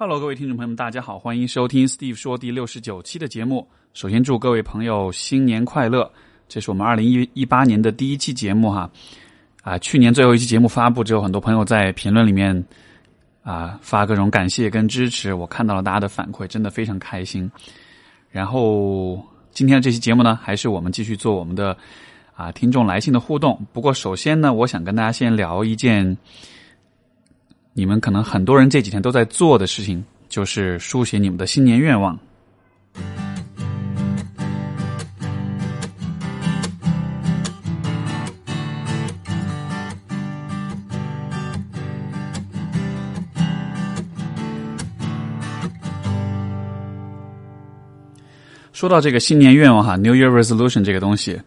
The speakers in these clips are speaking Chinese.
Hello，各位听众朋友们，大家好，欢迎收听 Steve 说第六十九期的节目。首先祝各位朋友新年快乐！这是我们二零一一八年的第一期节目哈。啊，去年最后一期节目发布之后，很多朋友在评论里面啊发各种感谢跟支持，我看到了大家的反馈，真的非常开心。然后今天的这期节目呢，还是我们继续做我们的啊听众来信的互动。不过首先呢，我想跟大家先聊一件。你们可能很多人这几天都在做的事情，就是书写你们的新年愿望。说到这个新年愿望哈，New Year Resolution 这个东西，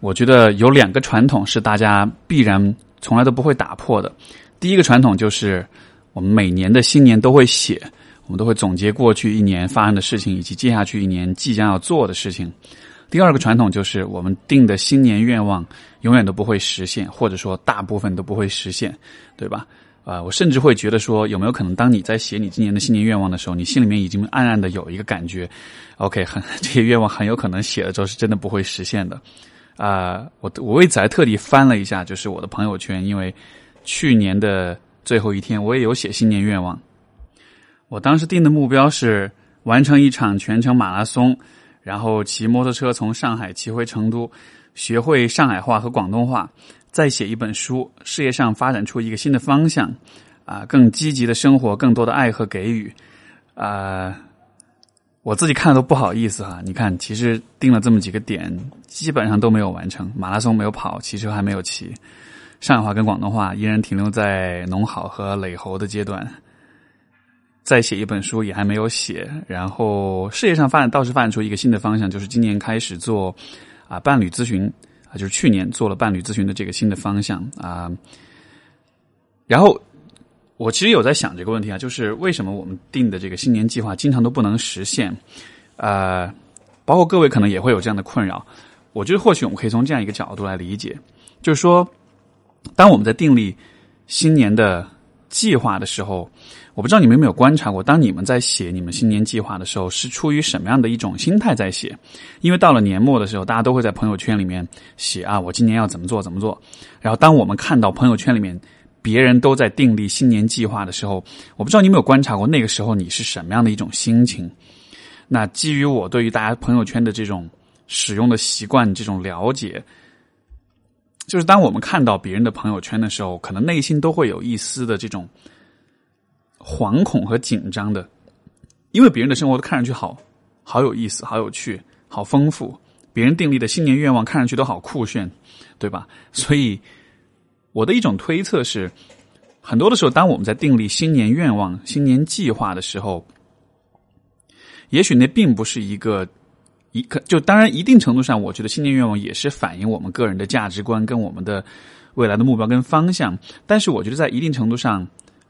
我觉得有两个传统是大家必然从来都不会打破的。第一个传统就是，我们每年的新年都会写，我们都会总结过去一年发生的事情，以及接下去一年即将要做的事情。第二个传统就是，我们定的新年愿望永远都不会实现，或者说大部分都不会实现，对吧？啊，我甚至会觉得说，有没有可能，当你在写你今年的新年愿望的时候，你心里面已经暗暗的有一个感觉，OK，很这些愿望很有可能写了之后是真的不会实现的。啊，我我为此还特地翻了一下，就是我的朋友圈，因为。去年的最后一天，我也有写新年愿望。我当时定的目标是完成一场全程马拉松，然后骑摩托车从上海骑回成都，学会上海话和广东话，再写一本书，事业上发展出一个新的方向，啊，更积极的生活，更多的爱和给予。啊，我自己看都不好意思哈。你看，其实定了这么几个点，基本上都没有完成。马拉松没有跑，骑车还没有骑。上海话跟广东话依然停留在农好和磊猴的阶段，再写一本书也还没有写。然后事业上发展倒是发展出一个新的方向，就是今年开始做啊伴侣咨询啊，就是去年做了伴侣咨询的这个新的方向啊。然后我其实有在想这个问题啊，就是为什么我们定的这个新年计划经常都不能实现？呃，包括各位可能也会有这样的困扰。我觉得或许我们可以从这样一个角度来理解，就是说。当我们在订立新年的计划的时候，我不知道你们有没有观察过，当你们在写你们新年计划的时候，是出于什么样的一种心态在写？因为到了年末的时候，大家都会在朋友圈里面写啊，我今年要怎么做怎么做。然后，当我们看到朋友圈里面别人都在订立新年计划的时候，我不知道你有没有观察过，那个时候你是什么样的一种心情？那基于我对于大家朋友圈的这种使用的习惯、这种了解。就是当我们看到别人的朋友圈的时候，可能内心都会有一丝的这种惶恐和紧张的，因为别人的生活都看上去好好有意思、好有趣、好丰富，别人订立的新年愿望看上去都好酷炫，对吧？所以我的一种推测是，很多的时候，当我们在订立新年愿望、新年计划的时候，也许那并不是一个。一可就当然一定程度上，我觉得新年愿望也是反映我们个人的价值观跟我们的未来的目标跟方向。但是我觉得在一定程度上，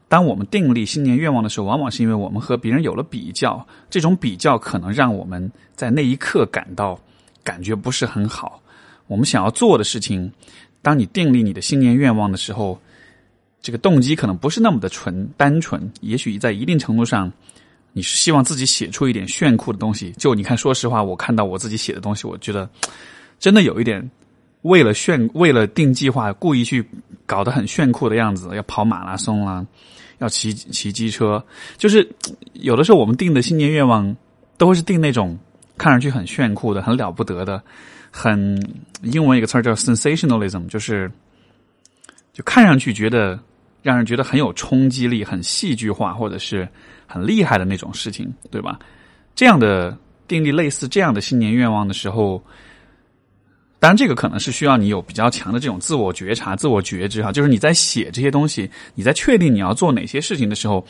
当我们订立新年愿望的时候，往往是因为我们和别人有了比较，这种比较可能让我们在那一刻感到感觉不是很好。我们想要做的事情，当你订立你的新年愿望的时候，这个动机可能不是那么的纯单纯，也许在一定程度上。你是希望自己写出一点炫酷的东西？就你看，说实话，我看到我自己写的东西，我觉得真的有一点为了炫，为了定计划，故意去搞得很炫酷的样子，要跑马拉松啦，要骑骑机车，就是有的时候我们定的新年愿望，都是定那种看上去很炫酷的、很了不得的，很英文一个词儿叫 sensationalism，就是就看上去觉得让人觉得很有冲击力、很戏剧化，或者是。很厉害的那种事情，对吧？这样的订立类似这样的新年愿望的时候，当然这个可能是需要你有比较强的这种自我觉察、自我觉知哈。就是你在写这些东西，你在确定你要做哪些事情的时候，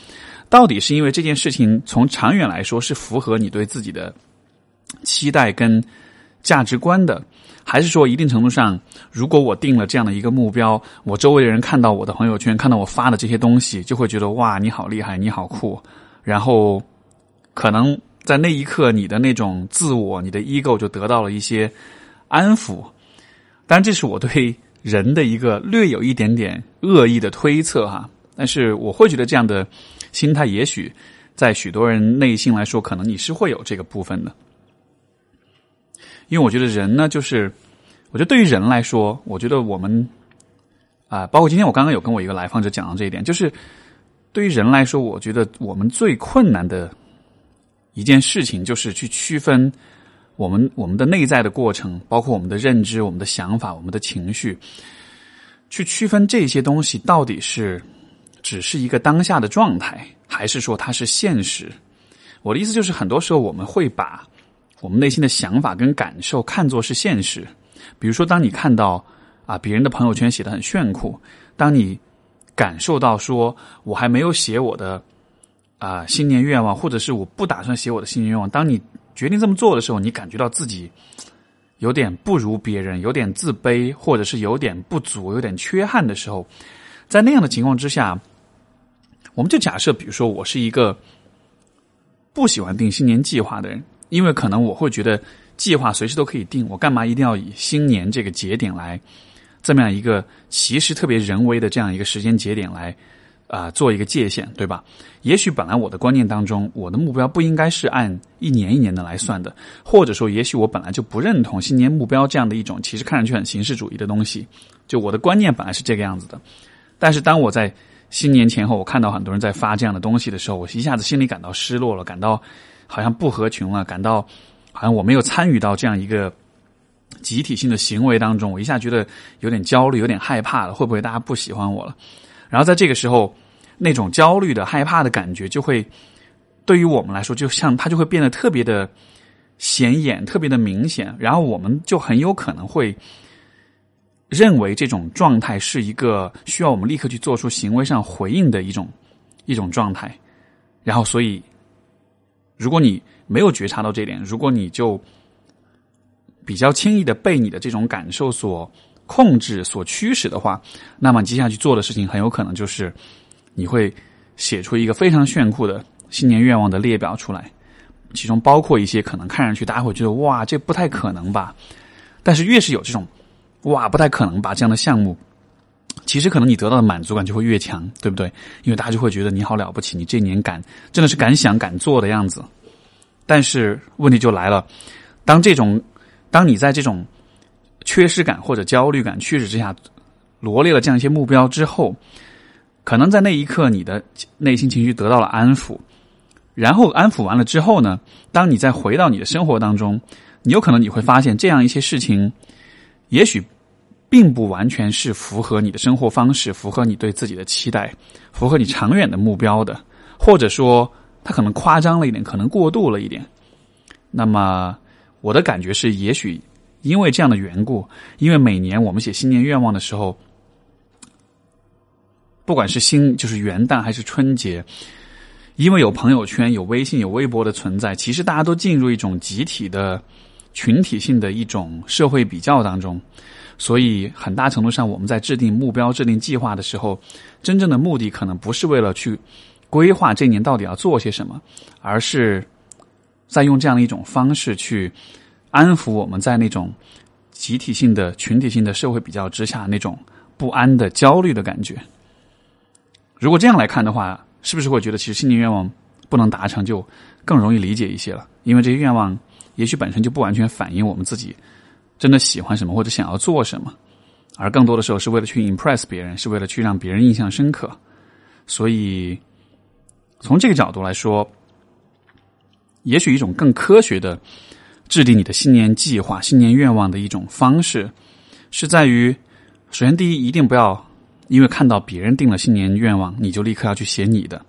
到底是因为这件事情从长远来说是符合你对自己的期待跟价值观的，还是说一定程度上，如果我定了这样的一个目标，我周围的人看到我的朋友圈，看到我发的这些东西，就会觉得哇，你好厉害，你好酷。然后，可能在那一刻，你的那种自我、你的 ego 就得到了一些安抚。当然，这是我对人的一个略有一点点恶意的推测哈。但是，我会觉得这样的心态，也许在许多人内心来说，可能你是会有这个部分的。因为我觉得人呢，就是我觉得对于人来说，我觉得我们啊，包括今天我刚刚有跟我一个来访者讲到这一点，就是对于人来说，我觉得我们最困难的一件事情，就是去区分我们我们的内在的过程，包括我们的认知、我们的想法、我们的情绪，去区分这些东西到底是只是一个当下的状态，还是说它是现实。我的意思就是，很多时候我们会把。我们内心的想法跟感受看作是现实，比如说，当你看到啊别人的朋友圈写的很炫酷，当你感受到说我还没有写我的啊新年愿望，或者是我不打算写我的新年愿望，当你决定这么做的时候，你感觉到自己有点不如别人，有点自卑，或者是有点不足、有点缺憾的时候，在那样的情况之下，我们就假设，比如说我是一个不喜欢定新年计划的人。因为可能我会觉得计划随时都可以定，我干嘛一定要以新年这个节点来这么样一个其实特别人为的这样一个时间节点来啊做一个界限，对吧？也许本来我的观念当中，我的目标不应该是按一年一年的来算的，或者说，也许我本来就不认同新年目标这样的一种其实看上去很形式主义的东西。就我的观念本来是这个样子的，但是当我在新年前后，我看到很多人在发这样的东西的时候，我一下子心里感到失落了，感到。好像不合群了，感到好像我没有参与到这样一个集体性的行为当中，我一下觉得有点焦虑，有点害怕了，会不会大家不喜欢我了？然后在这个时候，那种焦虑的、害怕的感觉，就会对于我们来说，就像它就会变得特别的显眼，特别的明显。然后我们就很有可能会认为这种状态是一个需要我们立刻去做出行为上回应的一种一种状态。然后，所以。如果你没有觉察到这点，如果你就比较轻易的被你的这种感受所控制、所驱使的话，那么接下去做的事情很有可能就是你会写出一个非常炫酷的新年愿望的列表出来，其中包括一些可能看上去大家会觉得哇，这不太可能吧？但是越是有这种哇不太可能吧这样的项目，其实可能你得到的满足感就会越强，对不对？因为大家就会觉得你好了不起，你这年敢真的是敢想敢做的样子。但是问题就来了，当这种，当你在这种缺失感或者焦虑感驱使之下，罗列了这样一些目标之后，可能在那一刻你的内心情绪得到了安抚，然后安抚完了之后呢，当你再回到你的生活当中，你有可能你会发现这样一些事情，也许并不完全是符合你的生活方式，符合你对自己的期待，符合你长远的目标的，或者说。它可能夸张了一点，可能过度了一点。那么我的感觉是，也许因为这样的缘故，因为每年我们写新年愿望的时候，不管是新就是元旦还是春节，因为有朋友圈、有微信、有微博的存在，其实大家都进入一种集体的群体性的一种社会比较当中，所以很大程度上，我们在制定目标、制定计划的时候，真正的目的可能不是为了去。规划这一年到底要做些什么，而是在用这样的一种方式去安抚我们在那种集体性的、群体性的社会比较之下那种不安的、焦虑的感觉。如果这样来看的话，是不是会觉得其实新年愿望不能达成就更容易理解一些了？因为这些愿望也许本身就不完全反映我们自己真的喜欢什么或者想要做什么，而更多的时候是为了去 impress 别人，是为了去让别人印象深刻，所以。从这个角度来说，也许一种更科学的制定你的新年计划、新年愿望的一种方式，是在于：首先，第一，一定不要因为看到别人定了新年愿望，你就立刻要去写你的，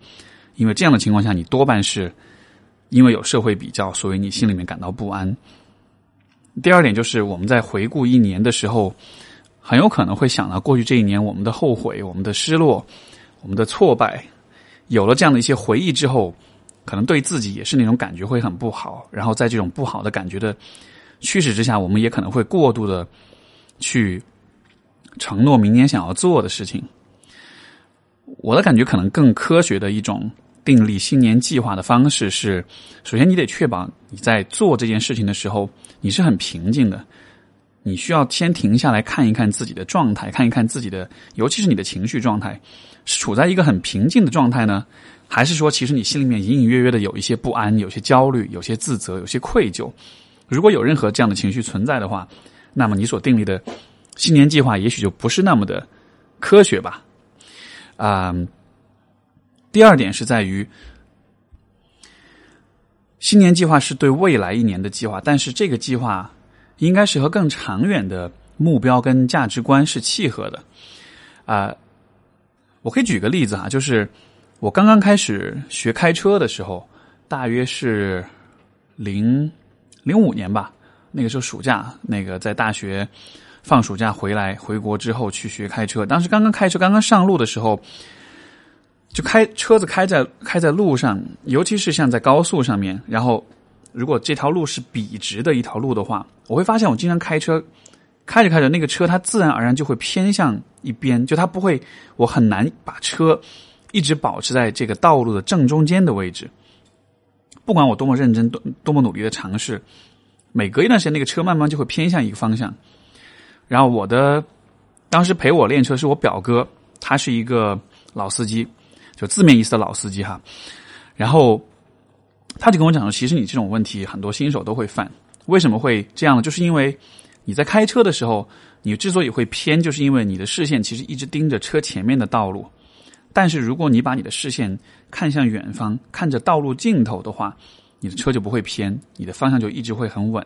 因为这样的情况下，你多半是因为有社会比较，所以你心里面感到不安。第二点就是，我们在回顾一年的时候，很有可能会想到过去这一年我们的后悔、我们的失落、我们的挫败。有了这样的一些回忆之后，可能对自己也是那种感觉会很不好。然后在这种不好的感觉的驱使之下，我们也可能会过度的去承诺明年想要做的事情。我的感觉可能更科学的一种订立新年计划的方式是：首先你得确保你在做这件事情的时候你是很平静的。你需要先停下来看一看自己的状态，看一看自己的，尤其是你的情绪状态。是处在一个很平静的状态呢，还是说其实你心里面隐隐约约的有一些不安、有些焦虑、有些自责、有些愧疚？如果有任何这样的情绪存在的话，那么你所订立的新年计划也许就不是那么的科学吧。啊，第二点是在于。新年计划是对未来一年的计划，但是这个计划应该是和更长远的目标跟价值观是契合的。啊，我可以举个例子哈，就是我刚刚开始学开车的时候，大约是零零五年吧，那个时候暑假，那个在大学放暑假回来回国之后去学开车，当时刚刚开车刚刚上路的时候。就开车子开在开在路上，尤其是像在高速上面，然后如果这条路是笔直的一条路的话，我会发现我经常开车开着开着，那个车它自然而然就会偏向一边，就它不会，我很难把车一直保持在这个道路的正中间的位置。不管我多么认真、多多么努力的尝试，每隔一段时间，那个车慢慢就会偏向一个方向。然后我的当时陪我练车是我表哥，他是一个老司机。就字面意思的老司机哈，然后他就跟我讲说，其实你这种问题很多新手都会犯。为什么会这样呢？就是因为你在开车的时候，你之所以会偏，就是因为你的视线其实一直盯着车前面的道路。但是如果你把你的视线看向远方，看着道路尽头的话，你的车就不会偏，你的方向就一直会很稳。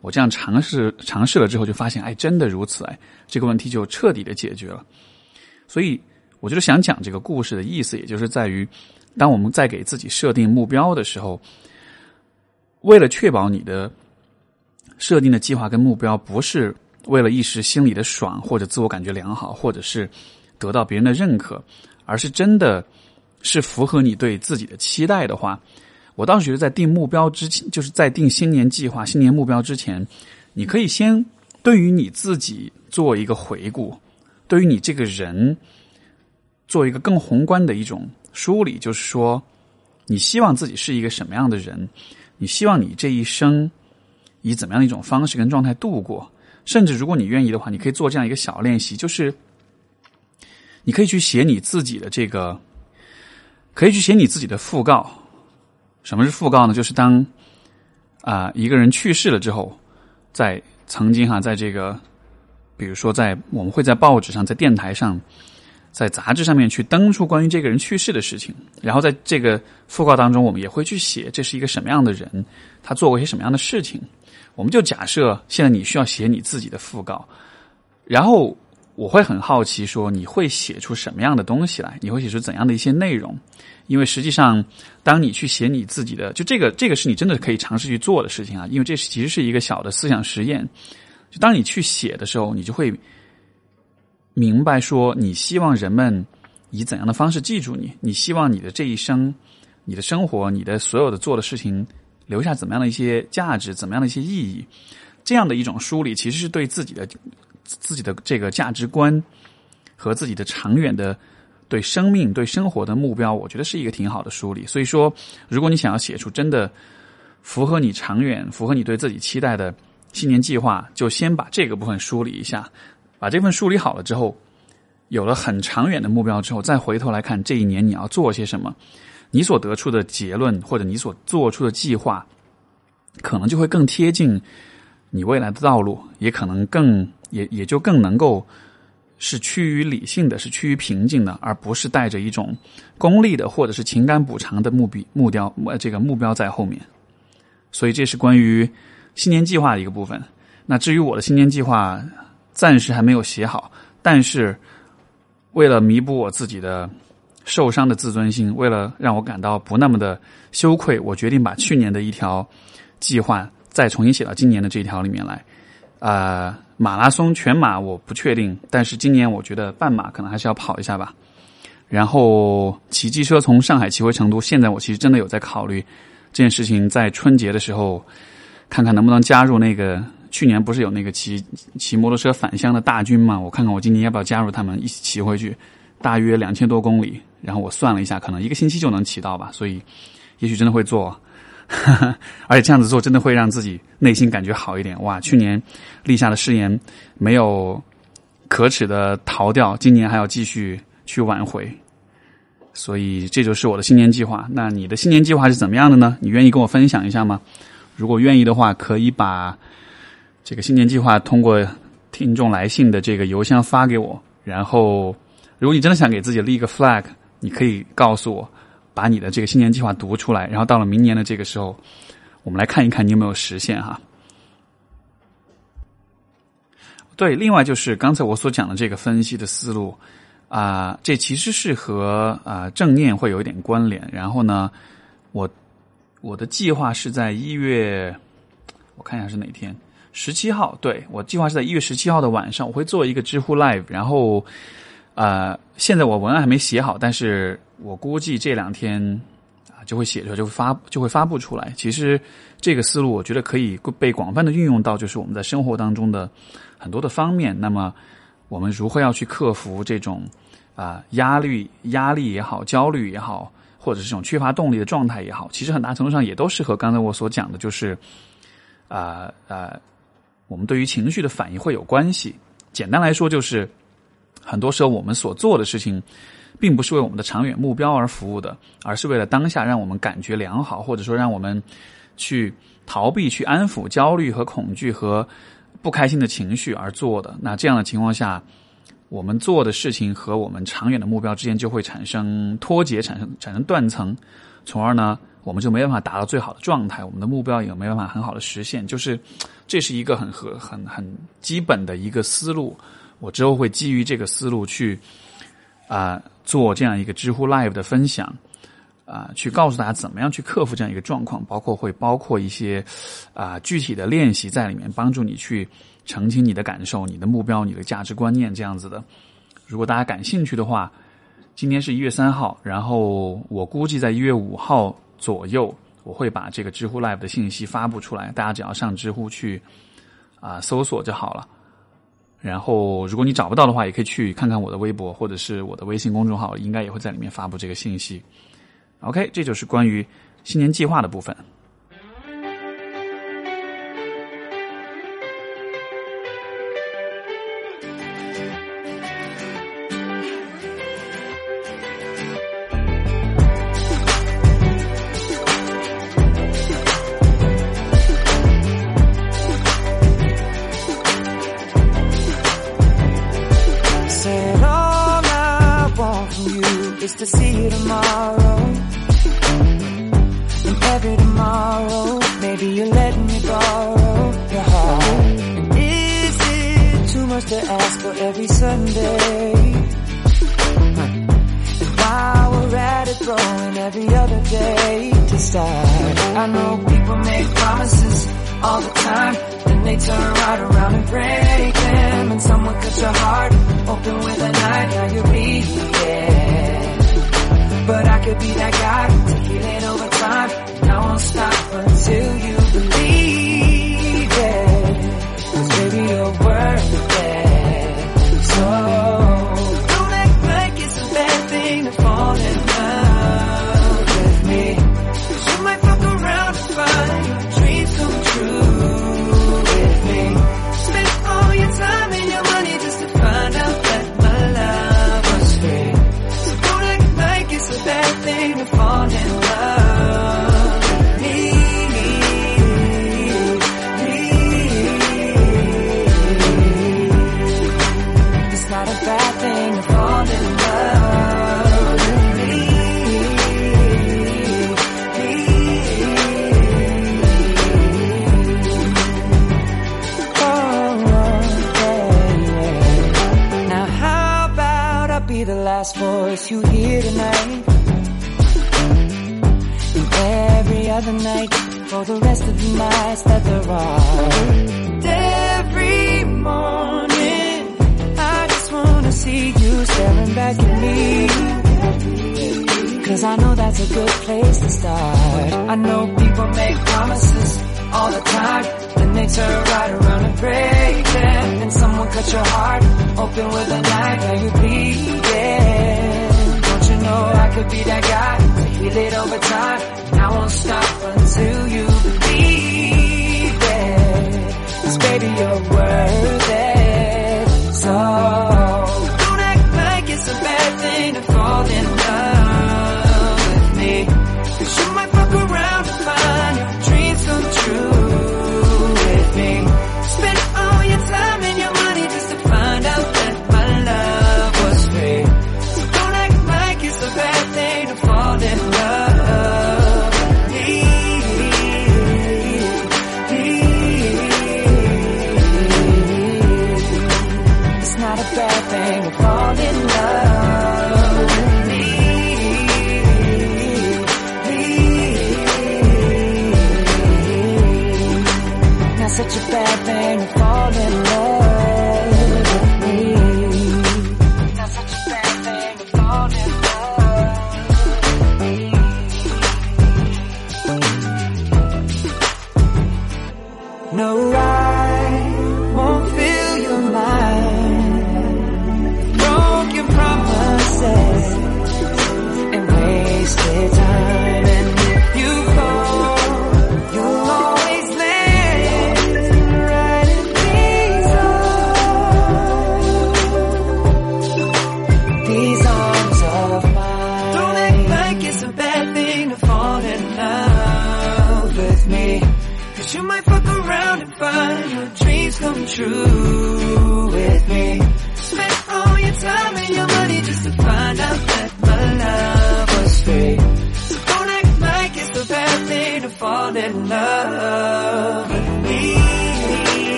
我这样尝试尝试了之后，就发现，哎，真的如此，哎，这个问题就彻底的解决了。所以。我就是想讲这个故事的意思，也就是在于，当我们在给自己设定目标的时候，为了确保你的设定的计划跟目标不是为了一时心里的爽或者自我感觉良好，或者是得到别人的认可，而是真的是符合你对自己的期待的话，我倒是觉得在定目标之前，就是在定新年计划、新年目标之前，你可以先对于你自己做一个回顾，对于你这个人。做一个更宏观的一种梳理，就是说，你希望自己是一个什么样的人？你希望你这一生以怎么样的一种方式跟状态度过？甚至如果你愿意的话，你可以做这样一个小练习，就是你可以去写你自己的这个，可以去写你自己的讣告。什么是讣告呢？就是当啊一个人去世了之后，在曾经哈，在这个，比如说在我们会在报纸上，在电台上。在杂志上面去登出关于这个人去世的事情，然后在这个讣告当中，我们也会去写这是一个什么样的人，他做过一些什么样的事情。我们就假设现在你需要写你自己的讣告，然后我会很好奇说你会写出什么样的东西来，你会写出怎样的一些内容？因为实际上，当你去写你自己的，就这个这个是你真的可以尝试去做的事情啊，因为这其实是一个小的思想实验。就当你去写的时候，你就会。明白说，你希望人们以怎样的方式记住你？你希望你的这一生、你的生活、你的所有的做的事情，留下怎么样的一些价值、怎么样的一些意义？这样的一种梳理，其实是对自己的自己的这个价值观和自己的长远的对生命、对生活的目标，我觉得是一个挺好的梳理。所以说，如果你想要写出真的符合你长远、符合你对自己期待的新年计划，就先把这个部分梳理一下。把这份梳理好了之后，有了很长远的目标之后，再回头来看这一年你要做些什么，你所得出的结论或者你所做出的计划，可能就会更贴近你未来的道路，也可能更也也就更能够是趋于理性的，是趋于平静的，而不是带着一种功利的或者是情感补偿的目标目标这个目标在后面。所以这是关于新年计划的一个部分。那至于我的新年计划。暂时还没有写好，但是为了弥补我自己的受伤的自尊心，为了让我感到不那么的羞愧，我决定把去年的一条计划再重新写到今年的这一条里面来。啊，马拉松全马我不确定，但是今年我觉得半马可能还是要跑一下吧。然后骑机车从上海骑回成都，现在我其实真的有在考虑这件事情，在春节的时候看看能不能加入那个。去年不是有那个骑骑摩托车返乡的大军嘛？我看看我今年要不要加入他们一起骑回去，大约两千多公里。然后我算了一下，可能一个星期就能骑到吧。所以，也许真的会做，而且这样子做真的会让自己内心感觉好一点。哇，去年立下的誓言没有可耻的逃掉，今年还要继续去挽回。所以这就是我的新年计划。那你的新年计划是怎么样的呢？你愿意跟我分享一下吗？如果愿意的话，可以把这个新年计划通过听众来信的这个邮箱发给我。然后，如果你真的想给自己立一个 flag，你可以告诉我，把你的这个新年计划读出来。然后到了明年的这个时候，我们来看一看你有没有实现哈。对，另外就是刚才我所讲的这个分析的思路啊，这其实是和啊正念会有一点关联。然后呢，我我的计划是在一月，我看一下是哪天，十七号。对我计划是在一月十七号的晚上，我会做一个知乎 live。然后啊，现在我文案还没写好，但是我估计这两天啊就会写出来，就会发就会发布出来。其实这个思路我觉得可以被广泛的运用到，就是我们在生活当中的。很多的方面，那么我们如何要去克服这种啊压力、压力也好、焦虑也好，或者是这种缺乏动力的状态也好，其实很大程度上也都是和刚才我所讲的，就是啊啊，我们对于情绪的反应会有关系。简单来说，就是很多时候我们所做的事情，并不是为我们的长远目标而服务的，而是为了当下让我们感觉良好，或者说让我们去逃避、去安抚焦虑和恐惧和。不开心的情绪而做的，那这样的情况下，我们做的事情和我们长远的目标之间就会产生脱节，产生产生断层，从而呢，我们就没办法达到最好的状态，我们的目标也没办法很好的实现。就是这是一个很很很基本的一个思路。我之后会基于这个思路去啊做这样一个知乎 Live 的分享。啊，去告诉大家怎么样去克服这样一个状况，包括会包括一些啊具体的练习在里面，帮助你去澄清你的感受、你的目标、你的价值观念这样子的。如果大家感兴趣的话，今天是一月三号，然后我估计在一月五号左右，我会把这个知乎 Live 的信息发布出来，大家只要上知乎去啊搜索就好了。然后如果你找不到的话，也可以去看看我的微博或者是我的微信公众号，应该也会在里面发布这个信息。OK，这就是关于新年计划的部分。could be that guy. the rest of the nights that there are. Every morning, I just wanna see you staring back at me. Cause I know that's a good place to start. I know people make promises all the time, then they turn right around and break them. And someone cut your heart open with a knife, now you bleed. Yeah. Don't you know I could be that guy to heal it over time? I won't stop until you true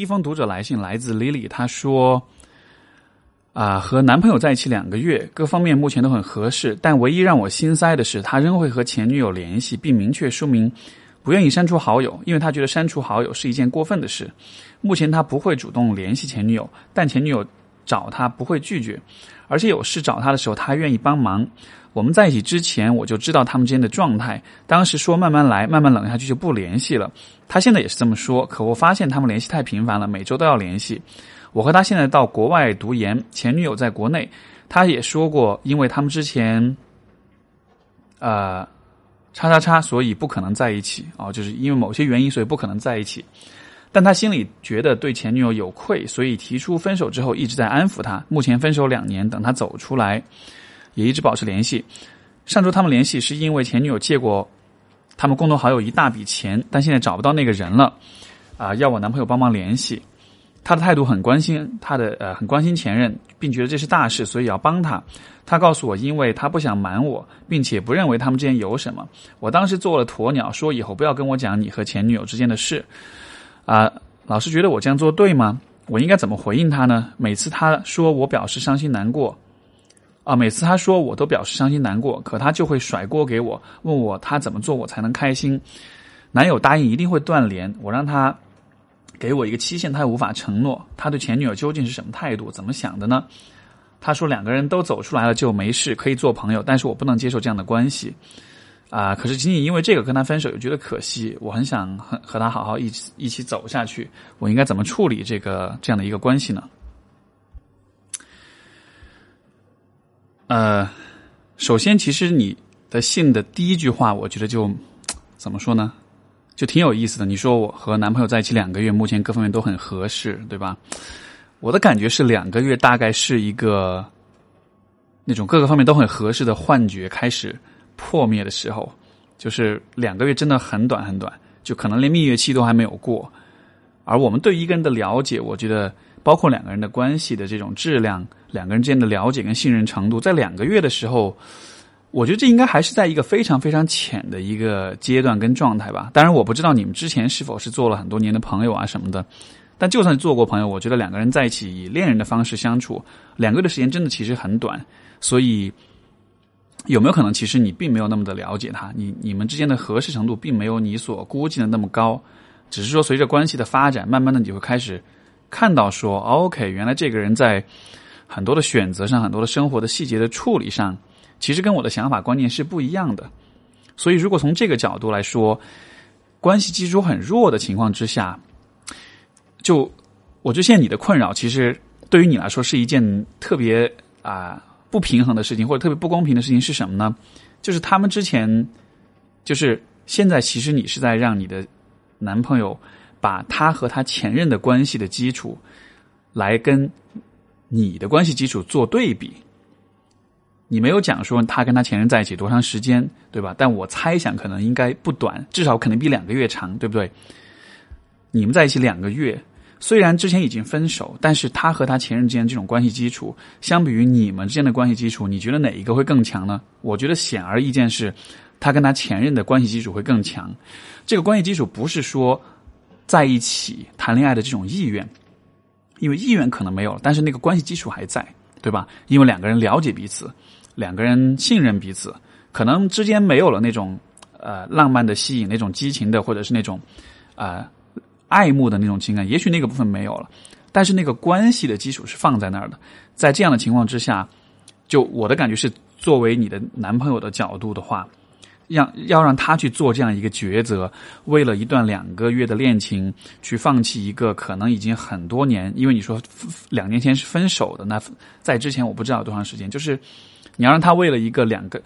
一封读者来信来自 Lily，她说：“啊，和男朋友在一起两个月，各方面目前都很合适，但唯一让我心塞的是，他仍会和前女友联系，并明确说明不愿意删除好友，因为他觉得删除好友是一件过分的事。目前他不会主动联系前女友，但前女友找他不会拒绝，而且有事找他的时候，他愿意帮忙。我们在一起之前，我就知道他们之间的状态，当时说慢慢来，慢慢冷下去就不联系了。他现在也是这么说，可我发现他们联系太频繁了，每周都要联系。我和他现在到国外读研，前女友在国内，他也说过，因为他们之前，呃，叉叉叉，所以不可能在一起哦，就是因为某些原因，所以不可能在一起。但他心里觉得对前女友有愧，所以提出分手之后一直在安抚他。目前分手两年，等他走出来，也一直保持联系。上周他们联系是因为前女友借过他们共同好友一大笔钱，但现在找不到那个人了，啊、要我男朋友帮忙联系。他的态度很关心他的呃，很关心前任，并觉得这是大事，所以要帮他。他告诉我，因为他不想瞒我，并且不认为他们之间有什么。我当时做了鸵鸟，说以后不要跟我讲你和前女友之间的事。啊、老师觉得我这样做对吗？我应该怎么回应他呢？每次他说我表示伤心难过，啊，每次他说我都表示伤心难过，可他就会甩锅给我，问我他怎么做我才能开心。男友答应一定会断联，我让他给我一个期限，他也无法承诺。他对前女友究竟是什么态度？怎么想的呢？他说两个人都走出来了就没事，可以做朋友，但是我不能接受这样的关系。啊、可是仅仅因为这个跟他分手，又觉得可惜。我很想和和他好好一起一起走下去，我应该怎么处理这个这样的一个关系呢？呃，首先，其实你的信的第一句话，我觉得就怎么说呢，就挺有意思的。你说我和男朋友在一起两个月，目前各方面都很合适，对吧？我的感觉是两个月大概是一个那种各个方面都很合适的幻觉开始破灭的时候，就是两个月真的很短很短，就可能连蜜月期都还没有过。而我们对一个人的了解，我觉得包括两个人的关系的这种质量，两个人之间的了解跟信任程度，在两个月的时候，我觉得这应该还是在一个非常非常浅的一个阶段跟状态吧。当然，我不知道你们之前是否是做了很多年的朋友啊什么的。但就算做过朋友，我觉得两个人在一起以恋人的方式相处，两个月的时间真的其实很短。所以，有没有可能其实你并没有那么的了解他？你你们之间的合适程度并没有你所估计的那么高，只是说随着关系的发展，慢慢的你会开始看到说、，OK，原来这个人在很多的选择上、很多的生活的细节的处理上，其实跟我的想法观念是不一样的。所以，如果从这个角度来说，关系基础很弱的情况之下，就我觉得现在你的困扰，其实对于你来说是一件特别啊、不平衡的事情，或者特别不公平的事情是什么呢？就是他们之前就是现在其实你是在让你的男朋友把他和他前任的关系的基础来跟你的关系基础做对比。你没有讲说他跟他前任在一起多长时间，对吧？但我猜想可能应该不短，至少可能比两个月长，对不对？你们在一起两个月，虽然之前已经分手，但是他和他前任之间这种关系基础，相比于你们之间的关系基础，你觉得哪一个会更强呢？我觉得显而易见是，他跟他前任的关系基础会更强。这个关系基础不是说在一起谈恋爱的这种意愿，因为意愿可能没有，但是那个关系基础还在，对吧？因为两个人了解彼此。两个人信任彼此，可能之间没有了那种呃浪漫的吸引、那种激情的，或者是那种呃爱慕的那种情感，也许那个部分没有了，但是那个关系的基础是放在那儿的。在这样的情况之下，就我的感觉是，作为你的男朋友的角度的话，让要让他去做这样一个抉择，为了一段两个月的恋情去放弃一个可能已经很多年，因为你说两年前是分手的，那在之前我不知道多长时间，就是。你要让他为了一个两个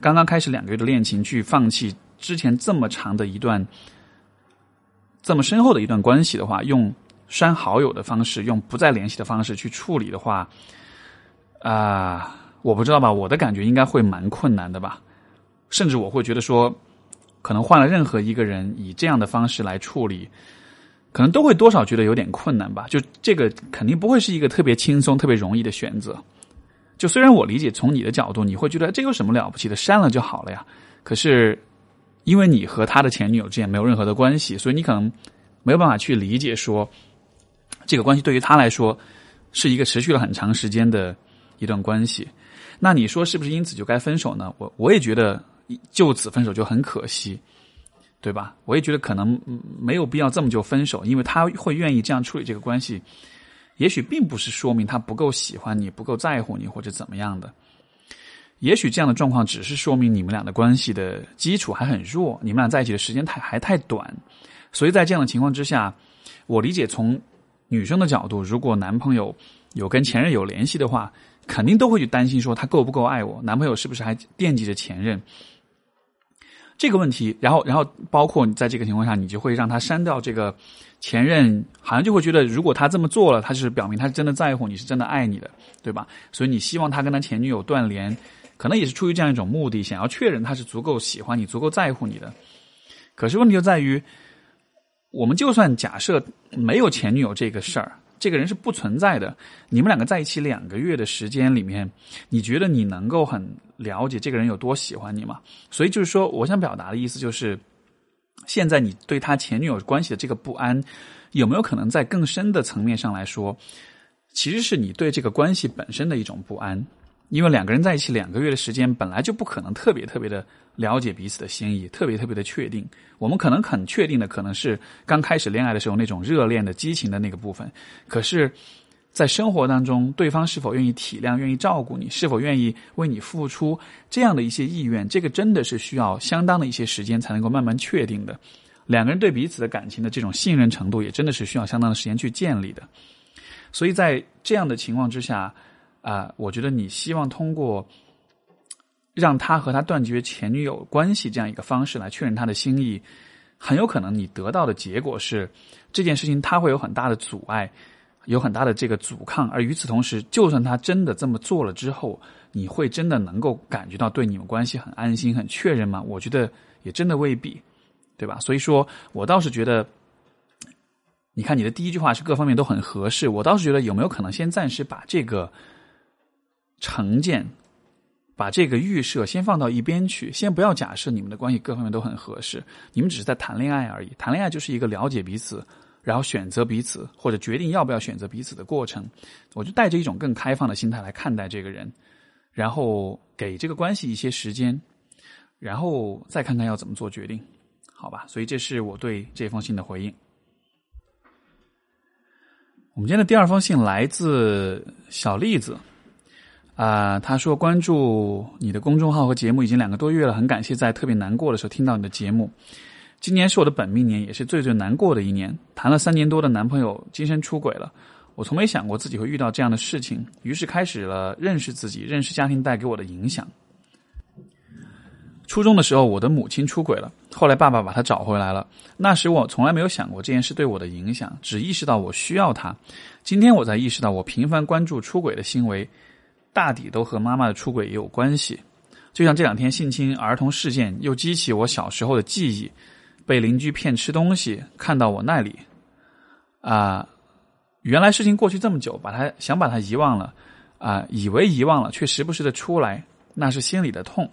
刚刚开始两个月的恋情去放弃之前这么长的一段这么深厚的一段关系的话，用删好友的方式，用不再联系的方式去处理的话，啊，我不知道吧？我的感觉应该会蛮困难的吧？甚至我会觉得说，可能换了任何一个人以这样的方式来处理，可能都会多少觉得有点困难吧？就这个肯定不会是一个特别轻松、特别容易的选择。就虽然我理解从你的角度，你会觉得这有什么了不起的，删了就好了呀。可是，因为你和他的前女友之间没有任何的关系，所以你可能没有办法去理解说，这个关系对于他来说是一个持续了很长时间的一段关系。那你说是不是因此就该分手呢？我我也觉得就此分手就很可惜，对吧？我也觉得可能没有必要这么就分手，因为他会愿意这样处理这个关系。也许并不是说明他不够喜欢你、不够在乎你或者怎么样的，也许这样的状况只是说明你们俩的关系的基础还很弱，你们俩在一起的时间太还太短，所以在这样的情况之下，我理解从女生的角度，如果男朋友有跟前任有联系的话，肯定都会去担心说他够不够爱我，男朋友是不是还惦记着前任。这个问题，然后，然后包括你在这个情况下，你就会让他删掉这个前任，好像就会觉得，如果他这么做了，他是表明他是真的在乎你，是真的爱你的，对吧？所以你希望他跟他前女友断联，可能也是出于这样一种目的，想要确认他是足够喜欢你、足够在乎你的。可是问题就在于，我们就算假设没有前女友这个事儿。这个人是不存在的。你们两个在一起两个月的时间里面，你觉得你能够很了解这个人有多喜欢你吗？所以就是说，我想表达的意思就是，现在你对他前女友关系的这个不安，有没有可能在更深的层面上来说，其实是你对这个关系本身的一种不安？因为两个人在一起两个月的时间，本来就不可能特别特别的了解彼此的心意，特别特别的确定。我们可能很确定的，可能是刚开始恋爱的时候那种热恋的激情的那个部分。可是，在生活当中，对方是否愿意体谅、愿意照顾你，是否愿意为你付出，这样的一些意愿，这个真的是需要相当的一些时间才能够慢慢确定的。两个人对彼此的感情的这种信任程度，也真的是需要相当的时间去建立的。所以在这样的情况之下。啊，我觉得你希望通过让他和他断绝前女友关系这样一个方式来确认他的心意，很有可能你得到的结果是这件事情他会有很大的阻碍，有很大的这个阻抗。而与此同时，就算他真的这么做了之后，你会真的能够感觉到对你们关系很安心、很确认吗？我觉得也真的未必，对吧？所以说我倒是觉得，你看你的第一句话是各方面都很合适，我倒是觉得有没有可能先暂时把这个。成见，把这个预设先放到一边去，先不要假设你们的关系各方面都很合适，你们只是在谈恋爱而已。谈恋爱就是一个了解彼此，然后选择彼此或者决定要不要选择彼此的过程。我就带着一种更开放的心态来看待这个人，然后给这个关系一些时间，然后再看看要怎么做决定，好吧？所以这是我对这封信的回应。我们今天的第二封信来自小栗子。啊，他说关注你的公众号和节目已经两个多月了，很感谢在特别难过的时候听到你的节目。今年是我的本命年，也是最最难过的一年。谈了三年多的男朋友今生出轨了，我从没想过自己会遇到这样的事情，于是开始了认识自己，认识家庭带给我的影响。初中的时候，我的母亲出轨了，后来爸爸把她找回来了。那时我从来没有想过这件事对我的影响，只意识到我需要他。今天我才意识到，我频繁关注出轨的行为，大抵都和妈妈的出轨也有关系。就像这两天性侵儿童事件，又激起我小时候的记忆，被邻居骗吃东西，看到我那里，啊，原来事情过去这么久，把他想把他遗忘了，啊，以为遗忘了，却时不时的出来，那是心里的痛。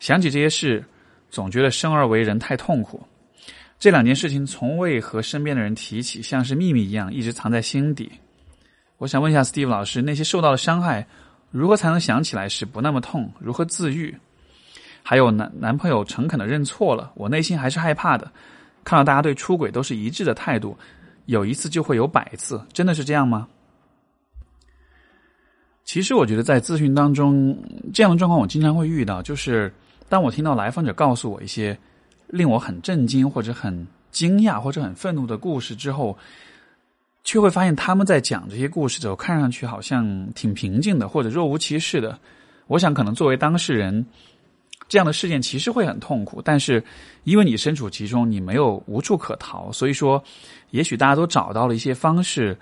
想起这些事，总觉得生而为人太痛苦。这两件事情从未和身边的人提起，像是秘密一样，一直藏在心底。我想问一下 Steve 老师，那些受到的伤害，如何才能想起来时不那么痛？如何自愈？还有男男朋友诚恳的认错了，我内心还是害怕的。看到大家对出轨都是一致的态度，有一次就会有百次，真的是这样吗？其实我觉得在咨询当中，这样的状况我经常会遇到，就是。当我听到来访者告诉我一些令我很震惊或者很惊讶或者很愤怒的故事之后，却会发现他们在讲这些故事的时候，看上去好像挺平静的或者若无其事的。我想，可能作为当事人，这样的事件其实会很痛苦，但是因为你身处其中，你没有无处可逃，所以说，也许大家都找到了一些方式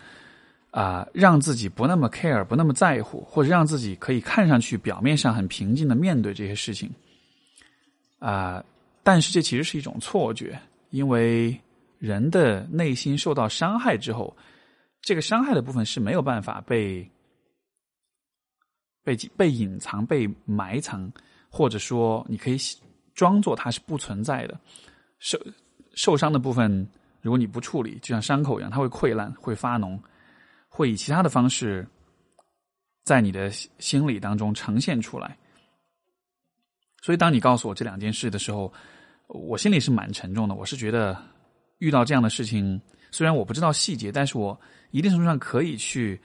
啊，让自己不那么 care，不那么在乎，或者让自己可以看上去表面上很平静的面对这些事情。啊，但是这其实是一种错觉，因为人的内心受到伤害之后，这个伤害的部分是没有办法被被被隐藏、被埋藏，或者说你可以装作它是不存在的。受受伤的部分，如果你不处理，就像伤口一样，它会溃烂、会发脓，会以其他的方式在你的心理当中呈现出来。所以，当你告诉我这两件事的时候，我心里是蛮沉重的。我是觉得遇到这样的事情，虽然我不知道细节，但是我一定程度上可以去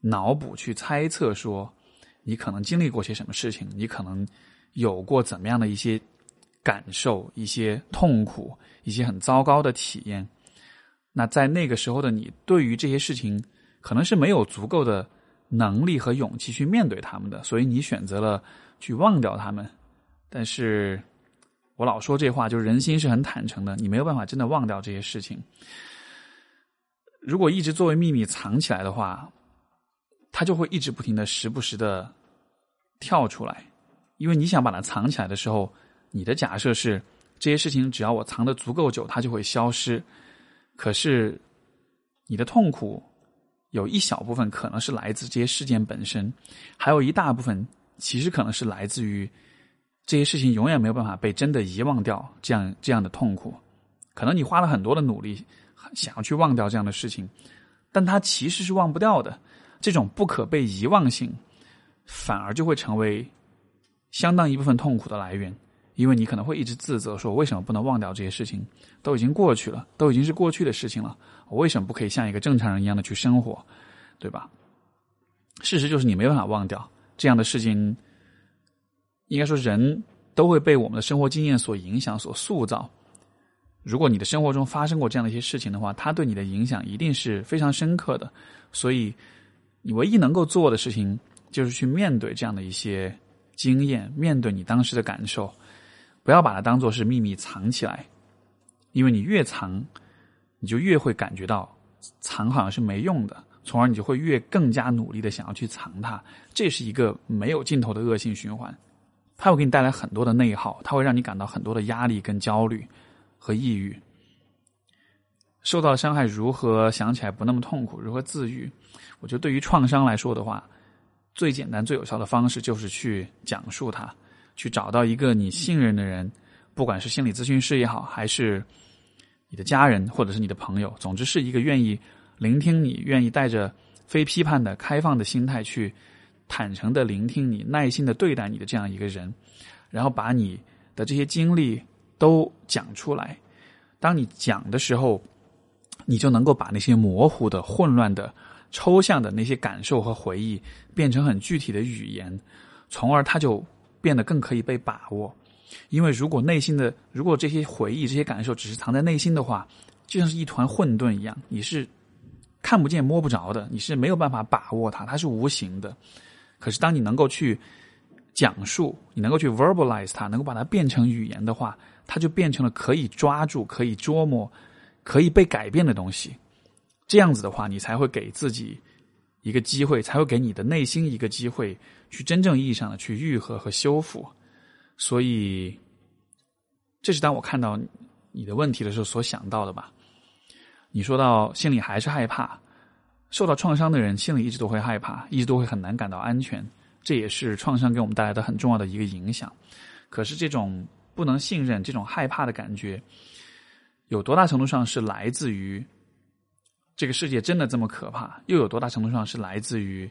脑补、去猜测，说你可能经历过些什么事情，你可能有过怎么样的一些感受、一些痛苦、一些很糟糕的体验。那在那个时候的你，对于这些事情，可能是没有足够的能力和勇气去面对他们的，所以你选择了去忘掉他们。但是，我老说这话，就是人心是很坦诚的，你没有办法真的忘掉这些事情。如果一直作为秘密藏起来的话，它就会一直不停的、时不时的跳出来。因为你想把它藏起来的时候，你的假设是这些事情只要我藏的足够久，它就会消失。可是，你的痛苦有一小部分可能是来自这些事件本身，还有一大部分其实可能是来自于。这些事情永远没有办法被真的遗忘掉，这样这样的痛苦，可能你花了很多的努力想要去忘掉这样的事情，但它其实是忘不掉的。这种不可被遗忘性，反而就会成为相当一部分痛苦的来源，因为你可能会一直自责说：为什么不能忘掉这些事情？都已经过去了，都已经是过去的事情了，我为什么不可以像一个正常人一样的去生活？对吧？事实就是你没办法忘掉这样的事情。应该说，人都会被我们的生活经验所影响、所塑造。如果你的生活中发生过这样的一些事情的话，它对你的影响一定是非常深刻的。所以，你唯一能够做的事情，就是去面对这样的一些经验，面对你当时的感受，不要把它当做是秘密藏起来。因为你越藏，你就越会感觉到藏好像是没用的，从而你就会越更加努力的想要去藏它。这是一个没有尽头的恶性循环。它会给你带来很多的内耗，它会让你感到很多的压力、跟焦虑和抑郁。受到伤害如何想起来不那么痛苦？如何自愈？我觉得对于创伤来说的话，最简单、最有效的方式就是去讲述它，去找到一个你信任的人，不管是心理咨询师也好，还是你的家人或者是你的朋友，总之是一个愿意聆听你、愿意带着非批判的开放的心态去。坦诚的聆听你，耐心的对待你的这样一个人，然后把你的这些经历都讲出来。当你讲的时候，你就能够把那些模糊的、混乱的、抽象的那些感受和回忆变成很具体的语言，从而它就变得更可以被把握。因为如果内心的，如果这些回忆、这些感受只是藏在内心的话，就像是一团混沌一样，你是看不见、摸不着的，你是没有办法把握它，它是无形的。可是，当你能够去讲述，你能够去 verbalize 它，能够把它变成语言的话，它就变成了可以抓住、可以捉摸、可以被改变的东西。这样子的话，你才会给自己一个机会，才会给你的内心一个机会，去真正意义上的去愈合和修复。所以，这是当我看到你的问题的时候所想到的吧。你说到心里还是害怕，受到创伤的人心里一直都会害怕，一直都会很难感到安全，这也是创伤给我们带来的很重要的一个影响。可是这种不能信任、这种害怕的感觉，有多大程度上是来自于？这个世界真的这么可怕？又有多大程度上是来自于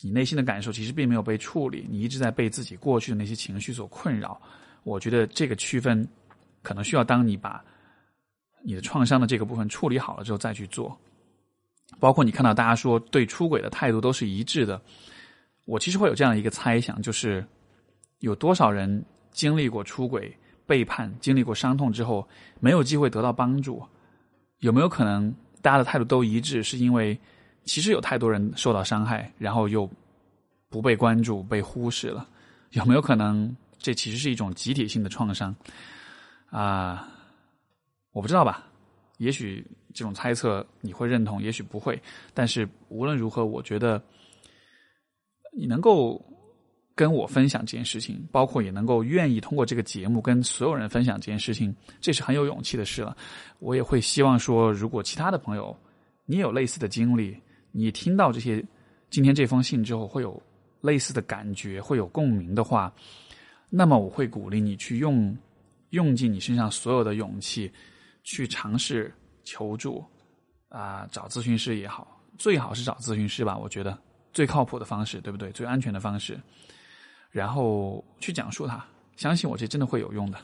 你内心的感受？其实并没有被处理，你一直在被自己过去的那些情绪所困扰。我觉得这个区分可能需要当你把你的创伤的这个部分处理好了之后再去做。包括你看到大家说对出轨的态度都是一致的，我其实会有这样一个猜想，就是有多少人经历过出轨、背叛、经历过伤痛之后，没有机会得到帮助？有没有可能？大家的态度都一致，是因为其实有太多人受到伤害，然后又不被关注、被忽视了。有没有可能这其实是一种集体性的创伤？啊，我不知道吧。也许这种猜测你会认同，也许不会。但是无论如何，我觉得你能够。跟我分享这件事情，包括也能够愿意通过这个节目跟所有人分享这件事情，这是很有勇气的事了。我也会希望说，如果其他的朋友你有类似的经历，你听到这些今天这封信之后会有类似的感觉，会有共鸣的话，那么我会鼓励你去用用尽你身上所有的勇气去尝试求助啊，找咨询师也好，最好是找咨询师吧，我觉得最靠谱的方式，对不对？最安全的方式。然后去讲述它，相信我，这真的会有用的。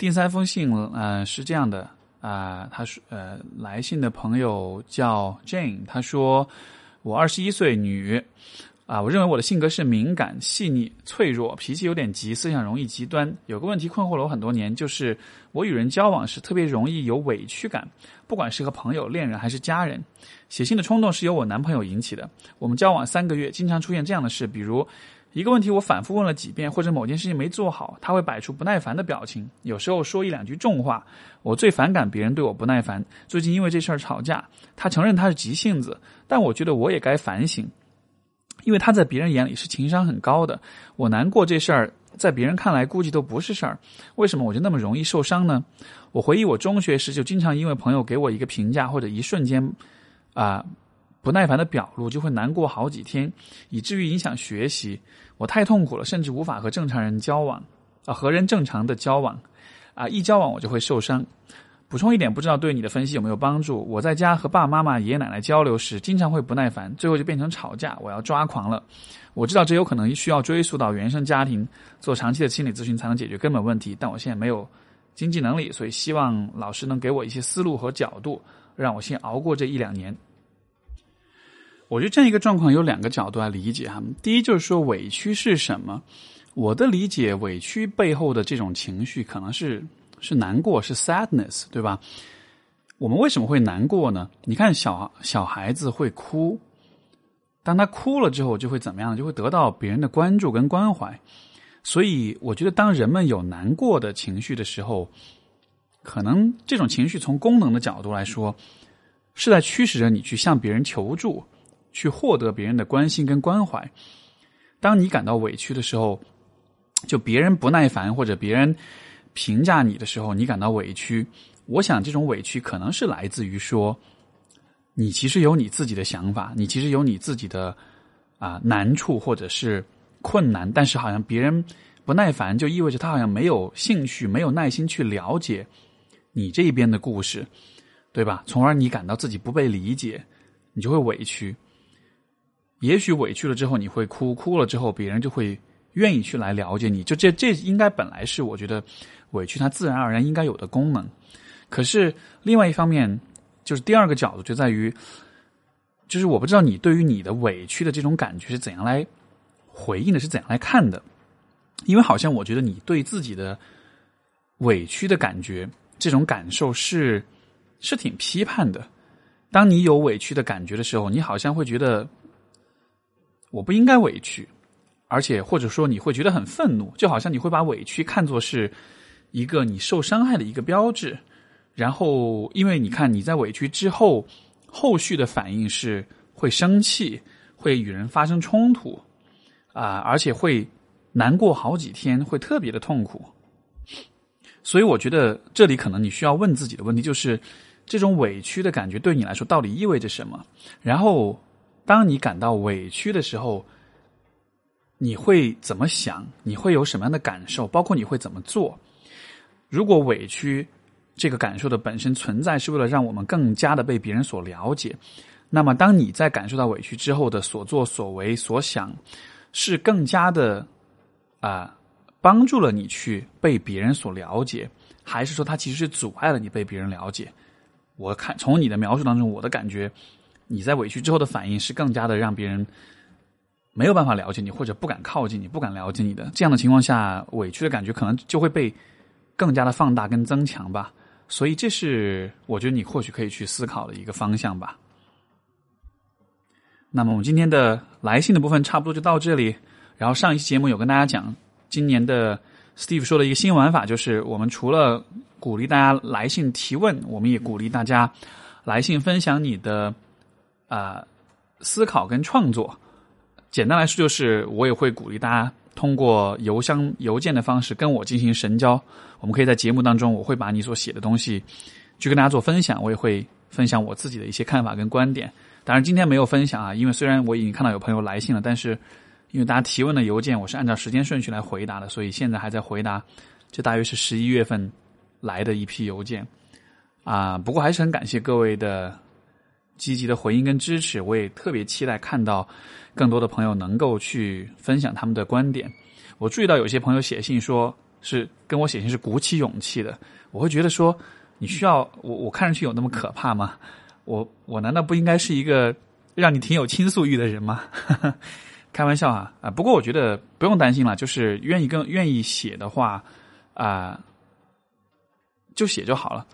第三封信，呃，是这样的啊、他说，呃，来信的朋友叫 Jane，他说，我二十一岁，女，啊、我认为我的性格是敏感、细腻、脆弱，脾气有点急，思想容易极端。有个问题困惑了我很多年，就是我与人交往时特别容易有委屈感，不管是和朋友、恋人还是家人。写信的冲动是由我男朋友引起的。我们交往三个月，经常出现这样的事，比如一个问题我反复问了几遍，或者某件事情没做好，他会摆出不耐烦的表情，有时候说一两句重话。我最反感别人对我不耐烦。最近因为这事儿吵架，他承认他是急性子，但我觉得我也该反省，因为他在别人眼里是情商很高的。我难过这事儿，在别人看来估计都不是事儿。为什么我就那么容易受伤呢？我回忆我中学时就经常因为朋友给我一个评价或者一瞬间啊、不耐烦的表露，就会难过好几天，以至于影响学习。我太痛苦了，甚至无法和正常人交往啊、和人正常的交往啊、一交往我就会受伤。补充一点，不知道对你的分析有没有帮助？我在家和爸爸妈妈、爷爷奶奶交流时，经常会不耐烦，最后就变成吵架，我要抓狂了。我知道这有可能需要追溯到原生家庭，做长期的心理咨询才能解决根本问题，但我现在没有经济能力，所以希望老师能给我一些思路和角度，让我先熬过这一两年。我觉得这样一个状况有两个角度来理解哈。第一就是说委屈是什么？我的理解，委屈背后的这种情绪可能是是难过，是 sadness，对吧？我们为什么会难过呢？你看小小孩子会哭，当他哭了之后，就会怎么样？就会得到别人的关注跟关怀。所以，我觉得当人们有难过的情绪的时候，可能这种情绪从功能的角度来说，是在驱使着你去向别人求助，去获得别人的关心跟关怀。当你感到委屈的时候，就别人不耐烦或者别人评价你的时候，你感到委屈。我想这种委屈可能是来自于说，你其实有你自己的想法，你其实有你自己的啊、难处或者是困难，但是好像别人不耐烦，就意味着他好像没有兴趣、没有耐心去了解你这一边的故事，对吧？从而你感到自己不被理解，你就会委屈。也许委屈了之后你会哭，哭了之后别人就会愿意去来了解你。就这这应该本来是我觉得委屈它自然而然应该有的功能。可是另外一方面，就是第二个角度就在于，就是我不知道你对于你的委屈的这种感觉是怎样来回应的，是怎样来看的？因为好像我觉得你对自己的委屈的感觉，这种感受是是挺批判的。当你有委屈的感觉的时候，你好像会觉得我不应该委屈，而且或者说你会觉得很愤怒，就好像你会把委屈看作是一个你受伤害的一个标志。然后，因为你看你在委屈之后，后续的反应是会生气，会与人发生冲突，啊、而且会难过好几天，会特别的痛苦。所以，我觉得这里可能你需要问自己的问题就是：这种委屈的感觉对你来说到底意味着什么？然后，当你感到委屈的时候，你会怎么想？你会有什么样的感受？包括你会怎么做？如果委屈这个感受的本身存在是为了让我们更加的被别人所了解，那么当你在感受到委屈之后的所作所为、所想，是更加的啊、帮助了你去被别人所了解，还是说它其实是阻碍了你被别人了解？我看从你的描述当中，我的感觉，你在委屈之后的反应是更加的让别人没有办法了解你，或者不敢靠近你、不敢了解你的。这样的情况下，委屈的感觉可能就会被更加的放大跟增强吧。所以，这是我觉得你或许可以去思考的一个方向吧。那么，我们今天的来信的部分差不多就到这里。然后上一期节目有跟大家讲，今年的 Steve 说的一个新玩法，就是我们除了鼓励大家来信提问，我们也鼓励大家来信分享你的啊、呃思考跟创作。简单来说，就是我也会鼓励大家通过邮箱、邮件的方式跟我进行神交。我们可以在节目当中，我会把你所写的东西去跟大家做分享，我也会分享我自己的一些看法跟观点。当然，今天没有分享啊，因为虽然我已经看到有朋友来信了，但是因为大家提问的邮件我是按照时间顺序来回答的，所以现在还在回答。这大约是十一月份来的一批邮件啊，不过还是很感谢各位的积极的回应跟支持。我也特别期待看到更多的朋友能够去分享他们的观点。我注意到有些朋友写信说是跟我写信是鼓起勇气的，我会觉得说你需要我，我看上去有那么可怕吗？我我难道不应该是一个让你挺有倾诉欲的人吗？开玩笑啊啊！不过我觉得不用担心了，就是愿意跟愿意写的话啊，就写就好了，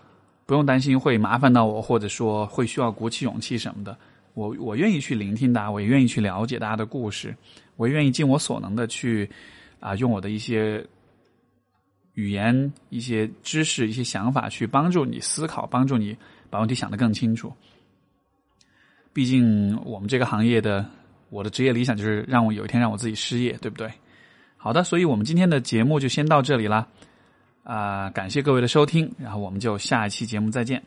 不用担心会麻烦到我，或者说会需要鼓起勇气什么的。我我愿意去聆听大家，我也愿意去了解大家的故事，我也愿意尽我所能的去啊，用我的一些语言、一些知识、一些想法去帮助你思考，帮助你把问题想得更清楚。毕竟我们这个行业的。我的职业理想就是让我有一天让我自己失业，对不对？好的，所以我们今天的节目就先到这里啦，啊感谢各位的收听然后我们就下一期节目再见。